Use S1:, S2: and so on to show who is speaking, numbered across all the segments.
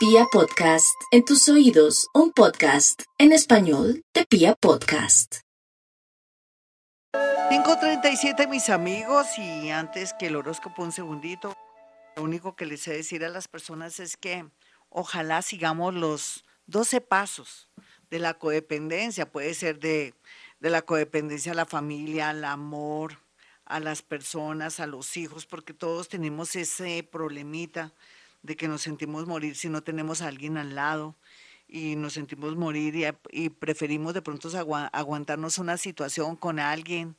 S1: Pia Podcast, en tus oídos, un podcast en español de Pia Podcast.
S2: 5.37 mis amigos y antes que el horóscopo un segundito, lo único que les he de decir a las personas es que ojalá sigamos los 12 pasos de la codependencia, puede ser de, de la codependencia a la familia, al amor, a las personas, a los hijos, porque todos tenemos ese problemita de que nos sentimos morir si no tenemos a alguien al lado y nos sentimos morir y, preferimos de pronto aguantarnos una situación con alguien,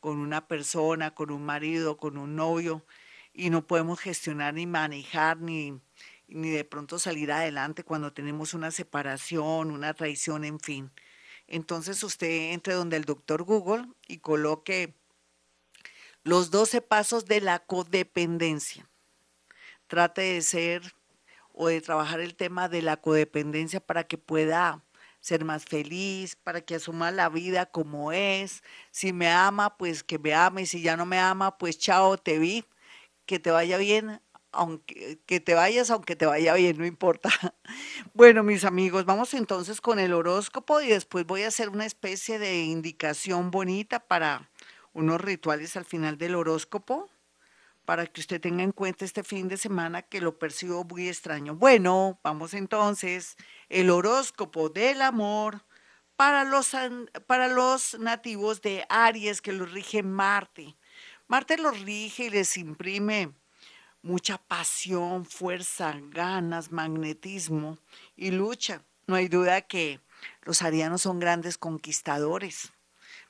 S2: con una persona, con un marido, con un novio y no podemos gestionar ni manejar ni, ni de pronto salir adelante cuando tenemos una separación, una traición, en fin. Entonces usted entre donde el doctor Google y coloque los 12 pasos de la codependencia trate de ser o de trabajar el tema de la codependencia para que pueda ser más feliz, para que asuma la vida como es. Si me ama, pues que me ame. Si ya no me ama, pues chao, te vi. Que te vaya bien, aunque que te vayas, aunque te vaya bien, no importa. Bueno, mis amigos, vamos entonces con el horóscopo y después voy a hacer una especie de indicación bonita para unos rituales al final del horóscopo para que usted tenga en cuenta este fin de semana que lo percibo muy extraño. Bueno, vamos entonces, el horóscopo del amor para los, para los nativos de Aries que los rige Marte. Marte los rige y les imprime mucha pasión, fuerza, ganas, magnetismo y lucha. No hay duda que los arianos son grandes conquistadores.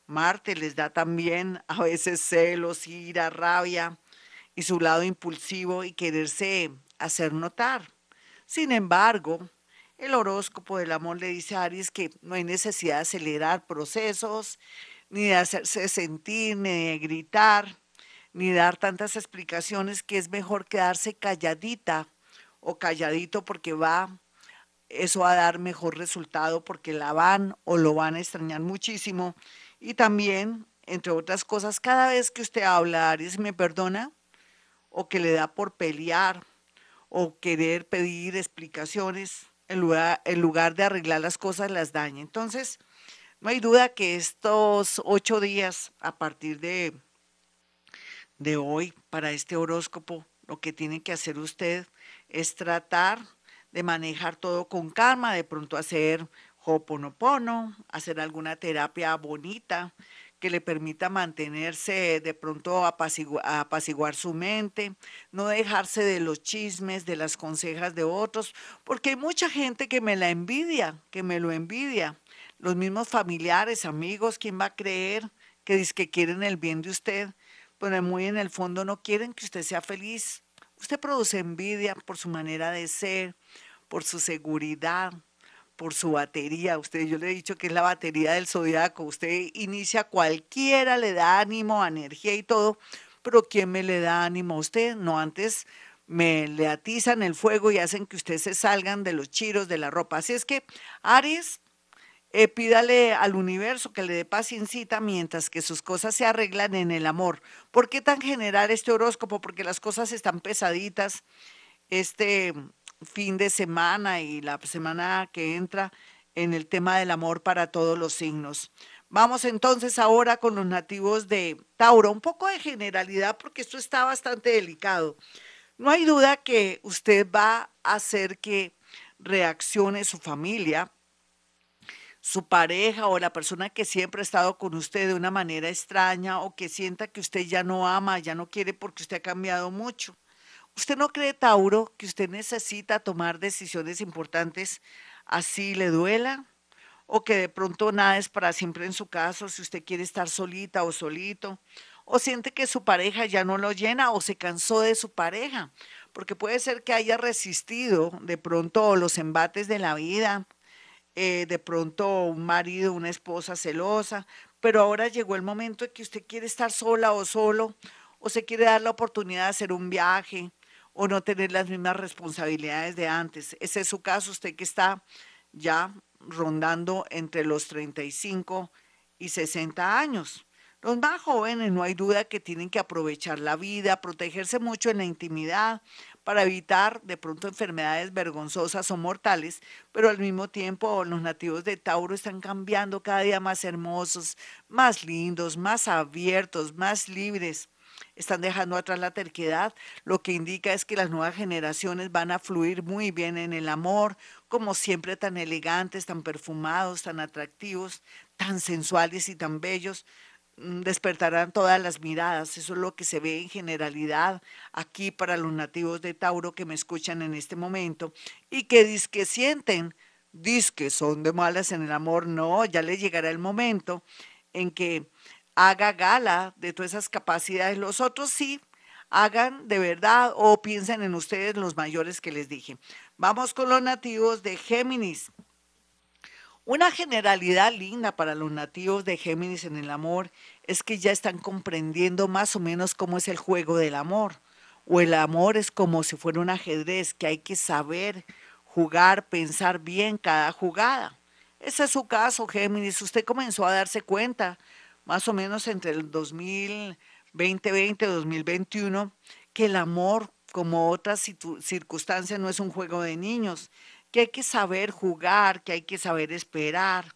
S2: Marte les da también a veces celos, ira, rabia, y su lado impulsivo y quererse hacer notar. Sin embargo, el horóscopo del amor le dice a Aries que no hay necesidad de acelerar procesos, ni de hacerse sentir, ni de gritar, ni dar tantas explicaciones, que es mejor quedarse calladita o calladito porque va, eso va a dar mejor resultado porque la van o lo van a extrañar muchísimo. Y también, entre otras cosas, cada vez que usted habla, Aries, ¿me perdona? O que le da por pelear o querer pedir explicaciones en lugar, en lugar de arreglar las cosas las daña. Entonces, no hay duda que estos ocho días a partir de, de hoy para este horóscopo, lo que tiene que hacer usted es tratar de manejar todo con calma, de pronto hacer hoponopono, hacer alguna terapia bonita, que le permita mantenerse, de pronto apaciguar su mente, no dejarse de los chismes, de las consejas de otros, porque hay mucha gente que me la envidia, que me lo envidia. Los mismos familiares, amigos, ¿quién va a creer que dice que quieren el bien de usted? Pero muy en el fondo no quieren que usted sea feliz. Usted produce envidia por su manera de ser, por su seguridad, por su batería. Usted, yo le he dicho que es la batería del zodiaco. Usted inicia cualquiera, le da ánimo, energía y todo, pero ¿quién me le da ánimo a usted? No antes me le atizan el fuego y hacen que usted se salgan de los chiros de la ropa. Así es que, Aries, eh, pídale al universo que le dé paciencia mientras que sus cosas se arreglan en el amor. ¿Por qué tan general este horóscopo? Porque las cosas están pesaditas. Este, fin de semana y la semana que entra en el tema del amor para todos los signos. Vamos entonces ahora con los nativos de Tauro, un poco de generalidad porque esto está bastante delicado. No hay duda que usted va a hacer que reaccione su familia, su pareja o la persona que siempre ha estado con usted de una manera extraña o que sienta que usted ya no ama, ya no quiere porque usted ha cambiado mucho. ¿Usted no cree, Tauro, que usted necesita tomar decisiones importantes así le duela? ¿O que de pronto nada es para siempre en su caso si usted quiere estar solita o solito? ¿O siente que su pareja ya no lo llena o se cansó de su pareja? Porque puede ser que haya resistido de pronto los embates de la vida, eh, de pronto un marido, una esposa celosa, pero ahora llegó el momento en que usted quiere estar sola o solo, o se quiere dar la oportunidad de hacer un viaje, o no tener las mismas responsabilidades de antes. Ese es su caso, usted que está ya rondando entre los 35 y 60 años. Los más jóvenes no hay duda que tienen que aprovechar la vida, protegerse mucho en la intimidad, para evitar de pronto enfermedades vergonzosas o mortales, pero al mismo tiempo los nativos de Tauro están cambiando cada día más hermosos, más lindos, más abiertos, más libres están dejando atrás la terquedad, lo que indica es que las nuevas generaciones van a fluir muy bien en el amor, como siempre tan elegantes, tan perfumados, tan atractivos, tan sensuales y tan bellos, mm, despertarán todas las miradas. Eso es lo que se ve en generalidad aquí para los nativos de Tauro que me escuchan en este momento y que que sienten, que son de malas en el amor. No, ya les llegará el momento en que haga gala de todas esas capacidades. Los otros sí, hagan de verdad o piensen en ustedes los mayores que les dije. Vamos con los nativos de Géminis. Una generalidad linda para los nativos de Géminis en el amor es que ya están comprendiendo más o menos cómo es el juego del amor. O el amor es como si fuera un ajedrez que hay que saber jugar, pensar bien cada jugada. Ese es su caso, Géminis. Usted comenzó a darse cuenta más o menos entre el 2020 y 2021, que el amor, como otras circunstancias, no es un juego de niños, que hay que saber jugar, que hay que saber esperar,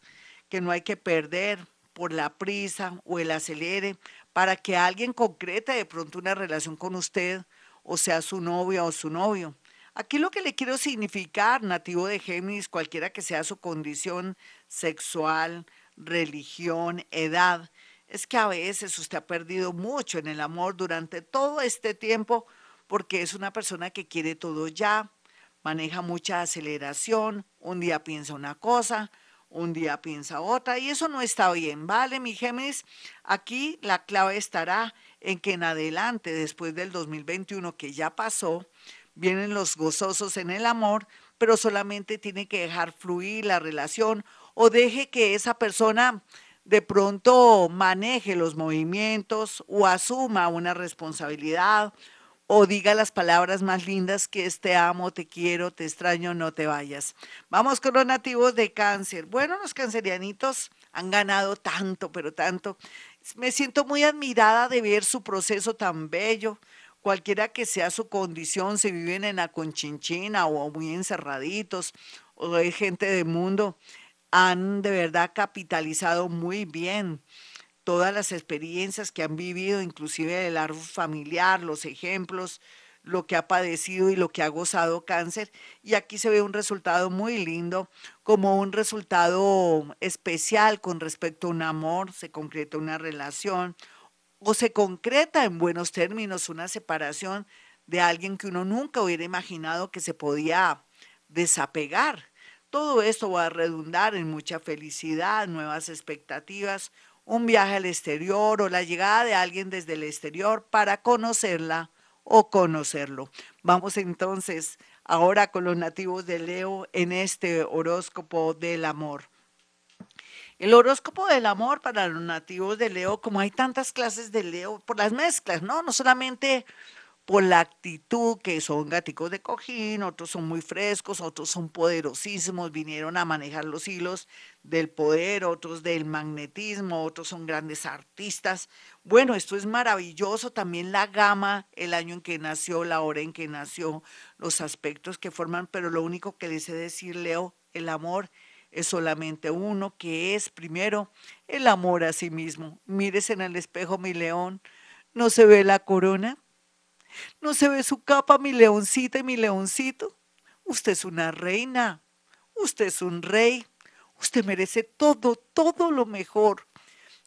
S2: que no hay que perder por la prisa o el acelere para que alguien concrete de pronto una relación con usted, o sea su novia o su novio. Aquí lo que le quiero significar, nativo de Géminis, cualquiera que sea su condición sexual, religión, edad, es que a veces usted ha perdido mucho en el amor durante todo este tiempo porque es una persona que quiere todo ya, maneja mucha aceleración, un día piensa una cosa, un día piensa otra y eso no está bien, ¿vale, mi Géminis? Aquí la clave estará en que en adelante, después del 2021 que ya pasó, vienen los gozosos en el amor, pero solamente tiene que dejar fluir la relación o deje que esa persona de pronto maneje los movimientos o asuma una responsabilidad o diga las palabras más lindas que es te amo, te quiero, te extraño, no te vayas. Vamos con los nativos de cáncer. Bueno, los cancerianitos han ganado tanto, pero tanto. Me siento muy admirada de ver su proceso tan bello. Cualquiera que sea su condición, si viven en la conchinchina o muy encerraditos, o hay gente del mundo, han de verdad capitalizado muy bien todas las experiencias que han vivido, inclusive el árbol familiar, los ejemplos, lo que ha padecido y lo que ha gozado cáncer. Y aquí se ve un resultado muy lindo, como un resultado especial con respecto a un amor, se concreta una relación o se concreta en buenos términos una separación de alguien que uno nunca hubiera imaginado que se podía desapegar. Todo esto va a redundar en mucha felicidad, nuevas expectativas, un viaje al exterior o la llegada de alguien desde el exterior para conocerla o conocerlo. Vamos entonces ahora con los nativos de Leo en este horóscopo del amor. El horóscopo del amor para los nativos de Leo, como hay tantas clases de Leo, por las mezclas, ¿no? No solamente por la actitud, que son gaticos de cojín, otros son muy frescos, otros son poderosísimos, vinieron a manejar los hilos del poder, otros del magnetismo, otros son grandes artistas. Bueno, esto es maravilloso, también la gama, el año en que nació, la hora en que nació, los aspectos que forman, pero lo único que les he decir, Leo, el amor es solamente uno, que es primero el amor a sí mismo. Mírese en el espejo, mi león, no se ve la corona, no se ve su capa, mi leoncita y mi leoncito. Usted es una reina, usted es un rey, usted merece todo, todo lo mejor.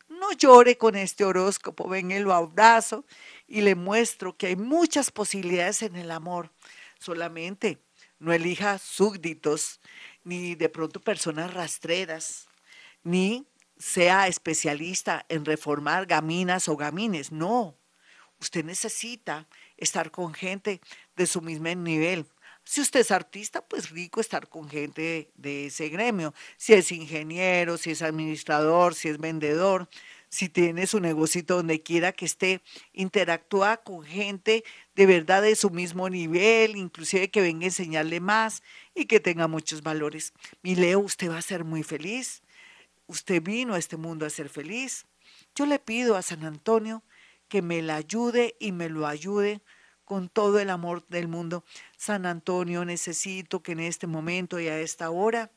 S2: No llore con este horóscopo, ven lo abrazo y le muestro que hay muchas posibilidades en el amor. Solamente no elija súbditos, ni de pronto personas rastreras, ni sea especialista en reformar gaminas o gamines. No, usted necesita estar con gente de su mismo nivel. Si usted es artista, pues rico estar con gente de, ese gremio. Si es ingeniero, si es administrador, si es vendedor, si tiene su negocio donde quiera que esté, interactúa con gente de verdad de su mismo nivel, inclusive que venga a enseñarle más y que tenga muchos valores. Mi Leo, usted va a ser muy feliz. Usted vino a este mundo a ser feliz. Yo le pido a San Antonio que me la ayude y me lo ayude con todo el amor del mundo. San Antonio, necesito que en este momento y a esta hora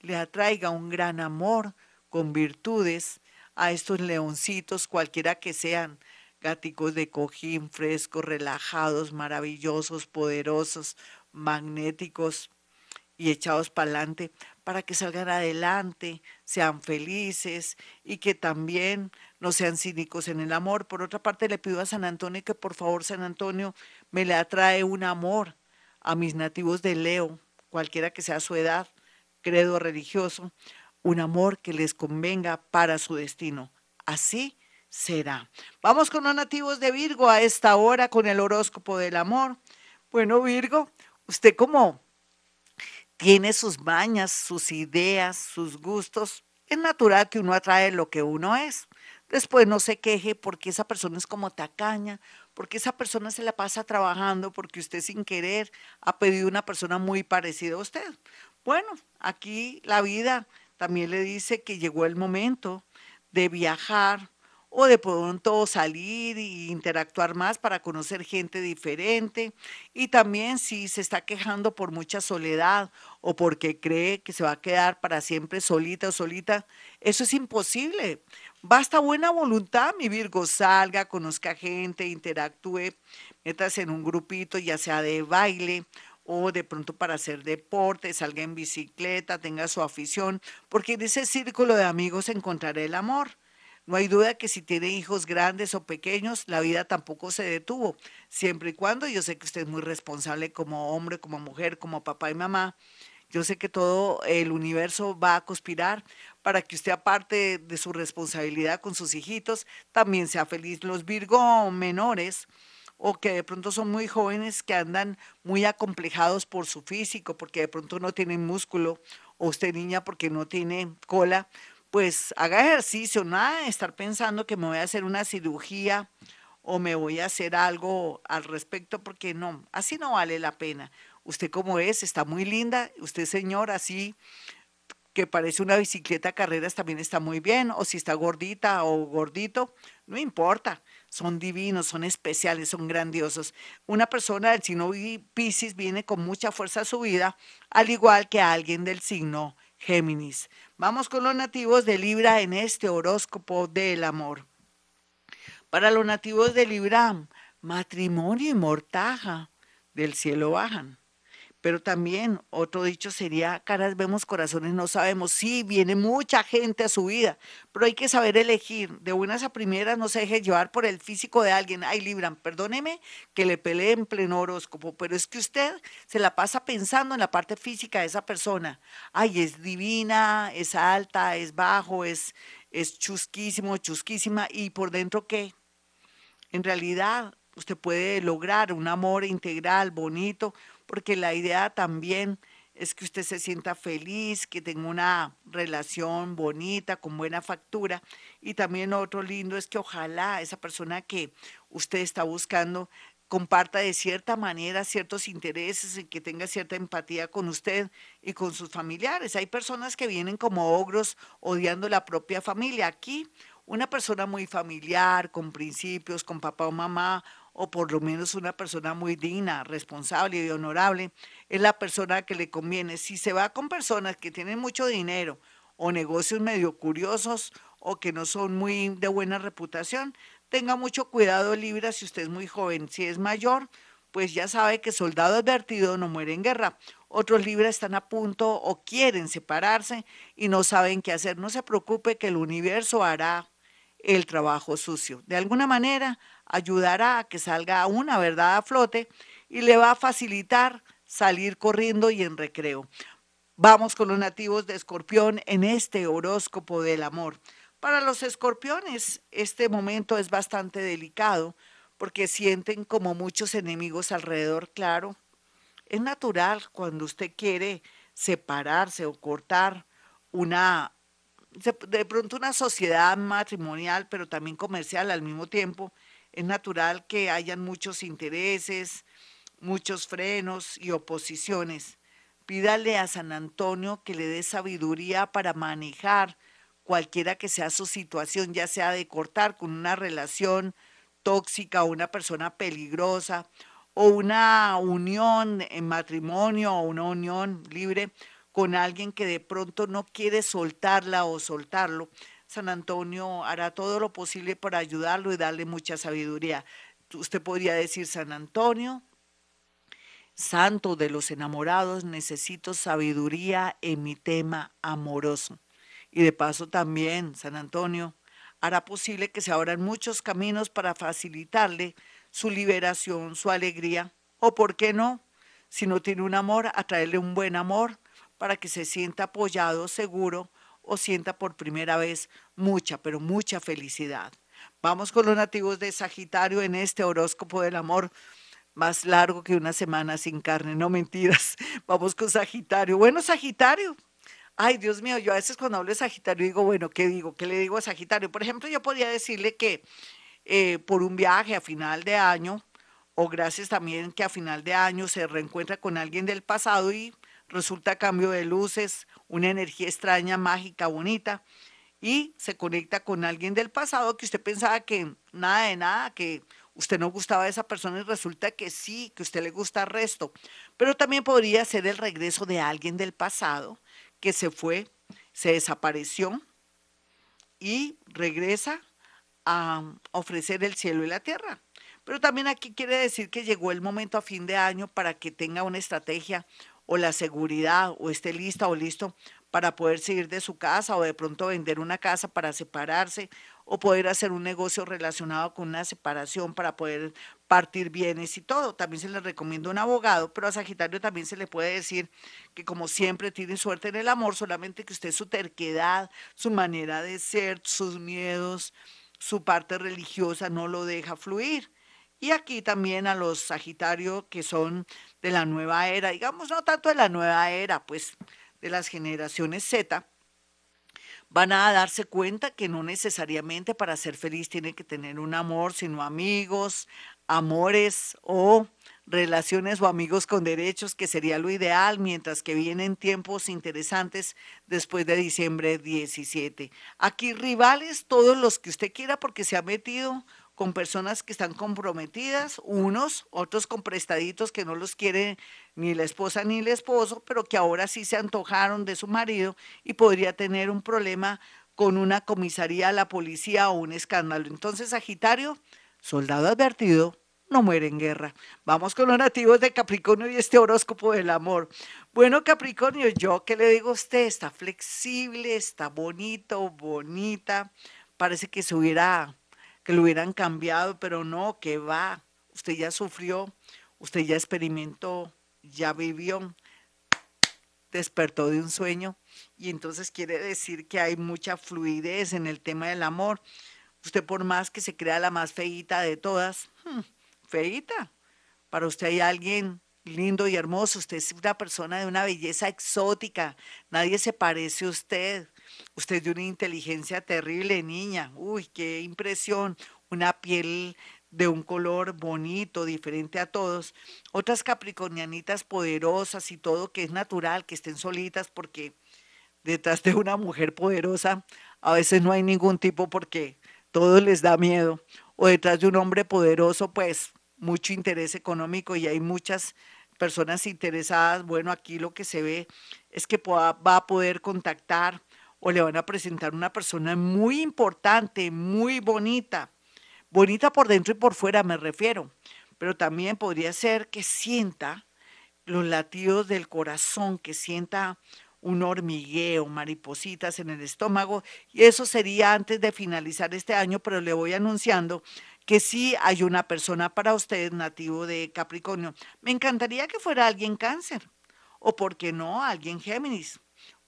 S2: le atraiga un gran amor con virtudes a estos leoncitos, cualquiera que sean, gáticos de cojín, frescos, relajados, maravillosos, poderosos, magnéticos y echados para adelante, para que salgan adelante, sean felices y que también no sean cínicos en el amor. Por otra parte, le pido a San Antonio que por favor San Antonio me le atrae un amor a mis nativos de Leo, cualquiera que sea su edad, credo religioso, un amor que les convenga para su destino. Así será. Vamos con los nativos de Virgo a esta hora con el horóscopo del amor. Bueno, Virgo, usted como tiene sus mañas, sus ideas, sus gustos, es natural que uno atrae lo que uno es. Después no se queje porque esa persona es como tacaña, porque esa persona se la pasa trabajando, porque usted sin querer ha pedido una persona muy parecida a usted. Bueno, aquí la vida también le dice que llegó el momento de viajar, o de pronto salir e interactuar más para conocer gente diferente. Y también si se está quejando por mucha soledad o porque cree que se va a quedar para siempre solita o solita, eso es imposible. Basta buena voluntad, mi Virgo, salga, conozca gente, interactúe, metas en un grupito, ya sea de baile o de pronto para hacer deporte, salga en bicicleta, tenga su afición, porque en ese círculo de amigos encontrará el amor. No hay duda que si tiene hijos grandes o pequeños, la vida tampoco se detuvo, siempre y cuando yo sé que usted es muy responsable como hombre, como mujer, como papá y mamá. Yo sé que todo el universo va a conspirar para que usted, aparte de su responsabilidad con sus hijitos, también sea feliz. Los Virgo menores o que de pronto son muy jóvenes que andan muy acomplejados por su físico, porque de pronto no tienen músculo, o usted niña porque no tiene cola, pues haga ejercicio, nada estar pensando que me voy a hacer una cirugía o me voy a hacer algo al respecto, porque no, así no vale la pena. Usted como es, está muy linda, usted señor, así que parece una bicicleta carreras también está muy bien, o si está gordita o gordito, no importa, son divinos, son especiales, son grandiosos. Una persona del signo Pisces viene con mucha fuerza a su vida, al igual que alguien del signo Géminis. Vamos con los nativos de Libra en este horóscopo del amor. Para los nativos de Libra, matrimonio y mortaja del cielo bajan. Pero también otro dicho sería, caras vemos, corazones no sabemos. Sí, viene mucha gente a su vida, pero hay que saber elegir. De buenas a primeras no se deje llevar por el físico de alguien. Ay, Libran, perdóneme que le pelee en pleno horóscopo, pero es que usted se la pasa pensando en la parte física de esa persona. Ay, es divina, es alta, es bajo, es, es chusquísimo, chusquísima. ¿Y por dentro qué? En realidad, usted puede lograr un amor integral, bonito, porque la idea también es que usted se sienta feliz, que tenga una relación bonita, con buena factura. Y también otro lindo es que ojalá esa persona que usted está buscando comparta de cierta manera ciertos intereses y que tenga cierta empatía con usted y con sus familiares. Hay personas que vienen como ogros odiando la propia familia. Aquí una persona muy familiar, con principios, con papá o mamá, o por lo menos una persona muy digna, responsable y honorable, es la persona que le conviene. Si se va con personas que tienen mucho dinero o negocios medio curiosos o que no son muy de buena reputación, tenga mucho cuidado, Libra, si usted es muy joven. Si es mayor, pues ya sabe que soldado advertido no muere en guerra. Otros Libra están a punto o quieren separarse y no saben qué hacer. No se preocupe que el universo hará el trabajo sucio. De alguna manera ayudará a que salga una verdad a flote y le va a facilitar salir corriendo y en recreo. Vamos con los nativos de Escorpión en este horóscopo del amor. Para los escorpiones, este momento es bastante delicado porque sienten como muchos enemigos alrededor, claro. Es natural cuando usted quiere separarse o cortar una de pronto una sociedad matrimonial, pero también comercial al mismo tiempo, es natural que hayan muchos intereses, muchos frenos y oposiciones. Pídale a San Antonio que le dé sabiduría para manejar cualquiera que sea su situación, ya sea de cortar con una relación tóxica o una persona peligrosa o una unión en matrimonio o una unión libre con alguien que de pronto no quiere soltarla o soltarlo, San Antonio hará todo lo posible para ayudarlo y darle mucha sabiduría. Usted podría decir, San Antonio, santo de los enamorados, necesito sabiduría en mi tema amoroso. Y de paso también, San Antonio, hará posible que se abran muchos caminos para facilitarle su liberación, su alegría, o por qué no, si no tiene un amor, atraerle un buen amor para que se sienta apoyado, seguro, o sienta por primera vez mucha, pero mucha felicidad. Vamos con los nativos de Sagitario en este horóscopo del amor más largo que una semana sin carne, no mentiras. Vamos con Sagitario. Bueno, Sagitario. Ay, Dios mío, yo a veces cuando hablo de Sagitario digo, bueno, ¿qué digo? ¿Qué le digo a Sagitario? Por ejemplo, yo podría decirle que eh, por un viaje a final de año, o gracias también que a final de año se reencuentra con alguien del pasado y resulta cambio de luces, una energía extraña, mágica, bonita, y se conecta con alguien del pasado que usted pensaba que nada de nada, que usted no gustaba de esa persona y resulta que sí, que usted le gusta el resto. Pero también podría ser el regreso de alguien del pasado que se fue, se desapareció y regresa a ofrecer el cielo y la tierra. Pero también aquí quiere decir que llegó el momento a fin de año para que tenga una estrategia o la seguridad o esté lista o listo para poder seguir de su casa o de pronto vender una casa para separarse o poder hacer un negocio relacionado con una separación para poder partir bienes y todo. También se le recomienda un abogado, pero a Sagitario también se le puede decir que como siempre tiene suerte en el amor, solamente que usted su terquedad, su manera de ser, sus miedos, su parte religiosa no lo deja fluir. Y aquí también a los Sagitarios que son de la nueva era, digamos, no tanto de la nueva era, pues de las generaciones Z, van a darse cuenta que no necesariamente para ser feliz tiene que tener un amor, sino amigos, amores o relaciones o amigos con derechos, que sería lo ideal, mientras que vienen tiempos interesantes después de diciembre 17. Aquí rivales, todos los que usted quiera, porque se ha metido con personas que están comprometidas, unos, otros con prestaditos que no los quiere ni la esposa ni el esposo, pero que ahora sí se antojaron de su marido y podría tener un problema con una comisaría, la policía o un escándalo. Entonces, Sagitario, soldado advertido, no muere en guerra. Vamos con los nativos de Capricornio y este horóscopo del amor. Bueno, Capricornio, yo qué le digo a usted, está flexible, está bonito, bonita, parece que se hubiera que lo hubieran cambiado, pero no, que va. Usted ya sufrió, usted ya experimentó, ya vivió, despertó de un sueño y entonces quiere decir que hay mucha fluidez en el tema del amor. Usted por más que se crea la más feíta de todas, hmm, feíta, para usted hay alguien lindo y hermoso, usted es una persona de una belleza exótica, nadie se parece a usted, usted de una inteligencia terrible, niña, uy, qué impresión, una piel de un color bonito, diferente a todos, otras capricornianitas poderosas y todo que es natural que estén solitas porque detrás de una mujer poderosa a veces no hay ningún tipo porque todo les da miedo, o detrás de un hombre poderoso pues mucho interés económico y hay muchas personas interesadas, bueno, aquí lo que se ve es que va a poder contactar o le van a presentar una persona muy importante, muy bonita, bonita por dentro y por fuera me refiero, pero también podría ser que sienta los latidos del corazón, que sienta un hormigueo, maripositas en el estómago, y eso sería antes de finalizar este año, pero le voy anunciando que sí hay una persona para usted nativo de Capricornio. Me encantaría que fuera alguien cáncer, o por qué no, alguien Géminis,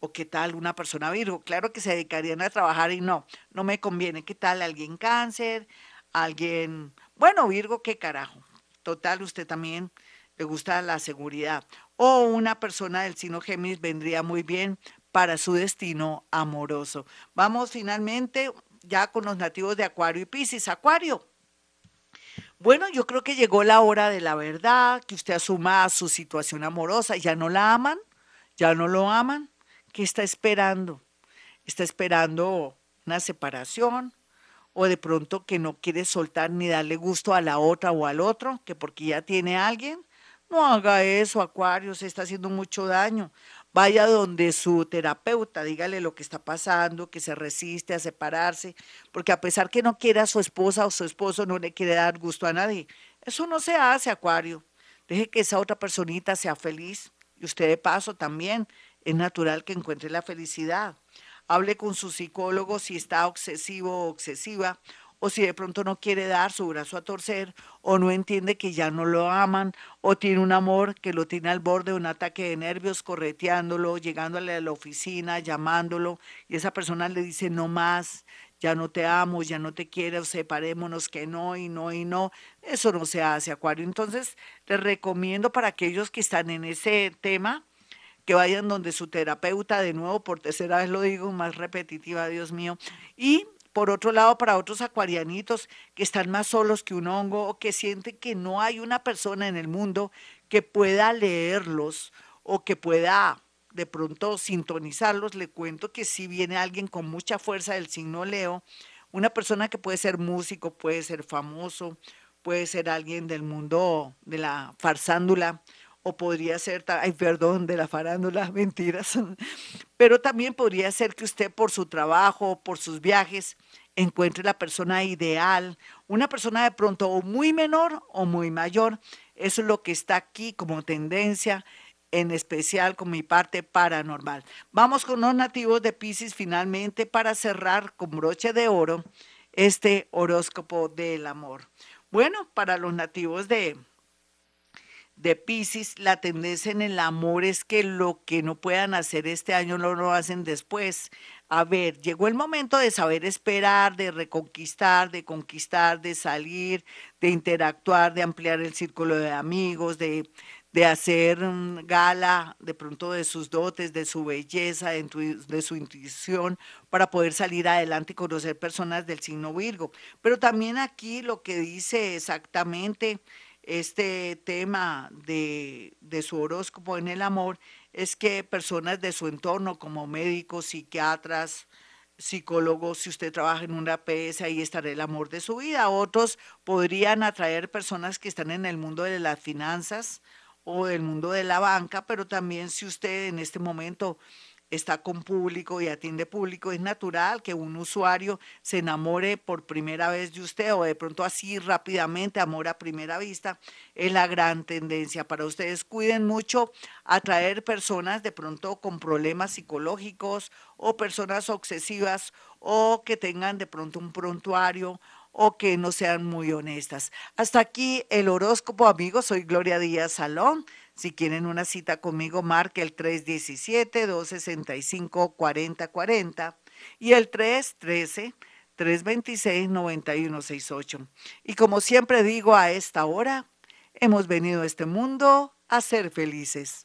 S2: o qué tal una persona Virgo. Claro que se dedicarían a trabajar y no, no me conviene. ¿Qué tal alguien cáncer? Alguien, bueno, Virgo, qué carajo. Total, usted también le gusta la seguridad. O una persona del signo Géminis vendría muy bien para su destino amoroso. Vamos finalmente ya con los nativos de Acuario y Piscis. Acuario, bueno, yo creo que llegó la hora de la verdad, que usted asuma su situación amorosa. ¿Ya no la aman? ¿Ya no lo aman? ¿Qué está esperando? ¿Está esperando una separación? o de pronto que no quiere soltar ni darle gusto a la otra o al otro, que porque ya tiene alguien, no haga eso, Acuario, se está haciendo mucho daño. Vaya donde su terapeuta, dígale lo que está pasando, que se resiste a separarse, porque a pesar que no quiera a su esposa o su esposo, no le quiere dar gusto a nadie. Eso no se hace, Acuario. Deje que esa otra personita sea feliz y usted de paso también. Es natural que encuentre la felicidad. Hable con su psicólogo si está obsesivo o obsesiva o si de pronto no quiere dar su brazo a torcer, o no entiende que ya no lo aman, o tiene un amor que lo tiene al borde de un ataque de nervios, correteándolo, llegándole a la oficina, llamándolo, y esa persona le dice no más, ya no te amo, ya no te quiero, separémonos, que no y no y no. Eso no se hace, Acuario. Entonces, les recomiendo para aquellos que están en ese tema, que vayan donde su terapeuta, de nuevo, por tercera vez lo digo, más repetitiva, Dios mío, y por otro lado, para otros acuarianitos que están más solos que un hongo o que sienten que no hay una persona en el mundo que pueda leerlos o que pueda de pronto sintonizarlos, le cuento que si viene alguien con mucha fuerza del signo Leo, una persona que puede ser músico, puede ser famoso, puede ser alguien del mundo de la farsándula, o podría ser, ay, perdón, de la farándula, mentiras, pero también podría ser que usted por su trabajo, por sus viajes, encuentre la persona ideal, una persona de pronto o muy menor o muy mayor. Eso es lo que está aquí como tendencia, en especial con mi parte paranormal. Vamos con los nativos de Pisces finalmente para cerrar con broche de oro este horóscopo del amor. Bueno, para los nativos de de Pisces, la tendencia en el amor es que lo que no puedan hacer este año no lo hacen después. A ver, llegó el momento de saber esperar, de reconquistar, de conquistar, de salir, de interactuar, de ampliar el círculo de amigos, de, de hacer gala de pronto de sus dotes, de su belleza, de su intuición, para poder salir adelante y conocer personas del signo Virgo. Pero también aquí lo que dice exactamente este tema de, de, su horóscopo en el amor es que personas de su entorno, como médicos, psiquiatras, psicólogos, si usted trabaja en una PS, ahí estará el amor de su vida. Otros podrían atraer personas que están en el mundo de las finanzas o del mundo de la banca, pero también si usted en este momento está con público y atiende público, es natural que un usuario se enamore por primera vez de usted o de pronto así rápidamente, amor a primera vista, es la gran tendencia para ustedes. Cuiden mucho atraer personas de pronto con problemas psicológicos o personas obsesivas o que tengan de pronto un prontuario o que no sean muy honestas. Hasta aquí el horóscopo, amigos. Soy Gloria Díaz Salón. Si quieren una cita conmigo, marque el 317-265-4040 y el 313-326-9168. Y como siempre digo a esta hora, hemos venido a este mundo a ser felices.